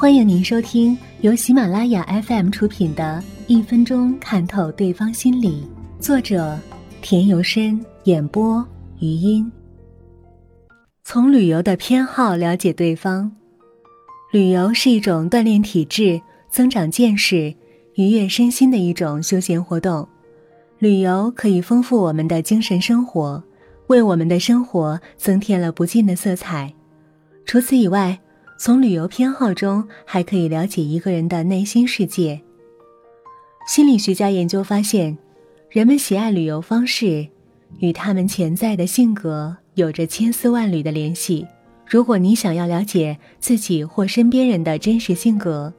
欢迎您收听由喜马拉雅 FM 出品的《一分钟看透对方心理》，作者田由深，演播余音。从旅游的偏好了解对方。旅游是一种锻炼体质、增长见识、愉悦身心的一种休闲活动。旅游可以丰富我们的精神生活，为我们的生活增添了不尽的色彩。除此以外，从旅游偏好中还可以了解一个人的内心世界。心理学家研究发现，人们喜爱旅游方式与他们潜在的性格有着千丝万缕的联系。如果你想要了解自己或身边人的真实性格，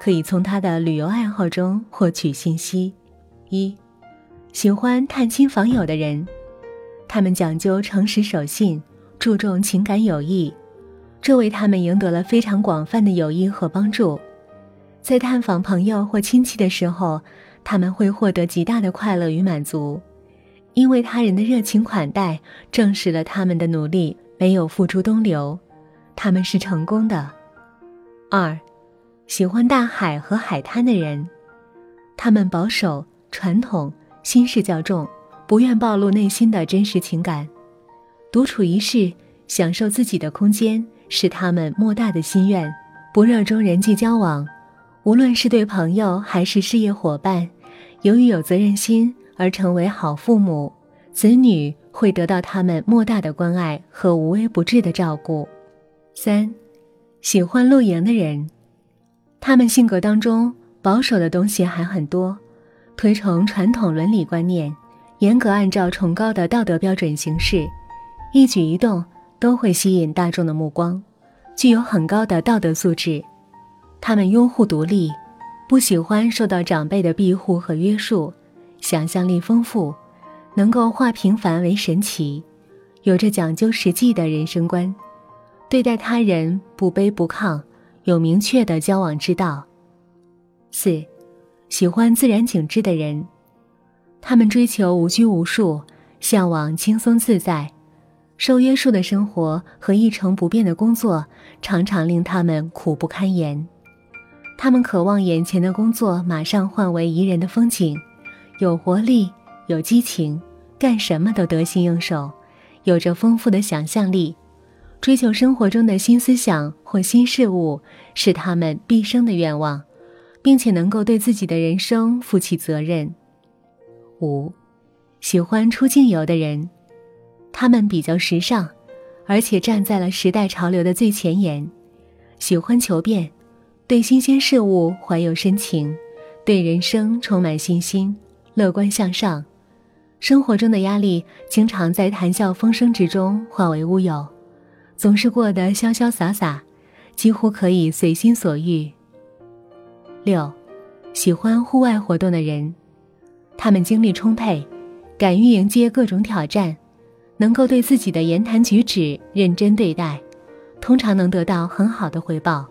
可以从他的旅游爱好中获取信息。一，喜欢探亲访友的人，他们讲究诚实守信，注重情感友谊，这为他们赢得了非常广泛的友谊和帮助。在探访朋友或亲戚的时候，他们会获得极大的快乐与满足，因为他人的热情款待证实了他们的努力。没有付诸东流，他们是成功的。二，喜欢大海和海滩的人，他们保守、传统、心事较重，不愿暴露内心的真实情感，独处一室，享受自己的空间，是他们莫大的心愿。不热衷人际交往，无论是对朋友还是事业伙伴，由于有责任心而成为好父母。子女会得到他们莫大的关爱和无微不至的照顾。三，喜欢露营的人，他们性格当中保守的东西还很多，推崇传统伦理观念，严格按照崇高的道德标准行事，一举一动都会吸引大众的目光，具有很高的道德素质。他们拥护独立，不喜欢受到长辈的庇护和约束，想象力丰富。能够化平凡为神奇，有着讲究实际的人生观，对待他人不卑不亢，有明确的交往之道。四，喜欢自然景致的人，他们追求无拘无束，向往轻松自在，受约束的生活和一成不变的工作常常令他们苦不堪言。他们渴望眼前的工作马上换为宜人的风景，有活力，有激情。干什么都得心应手，有着丰富的想象力，追求生活中的新思想或新事物是他们毕生的愿望，并且能够对自己的人生负起责任。五，喜欢出境游的人，他们比较时尚，而且站在了时代潮流的最前沿，喜欢求变，对新鲜事物怀有深情，对人生充满信心，乐观向上。生活中的压力经常在谈笑风生之中化为乌有，总是过得潇潇洒洒，几乎可以随心所欲。六，喜欢户外活动的人，他们精力充沛，敢于迎接各种挑战，能够对自己的言谈举止认真对待，通常能得到很好的回报。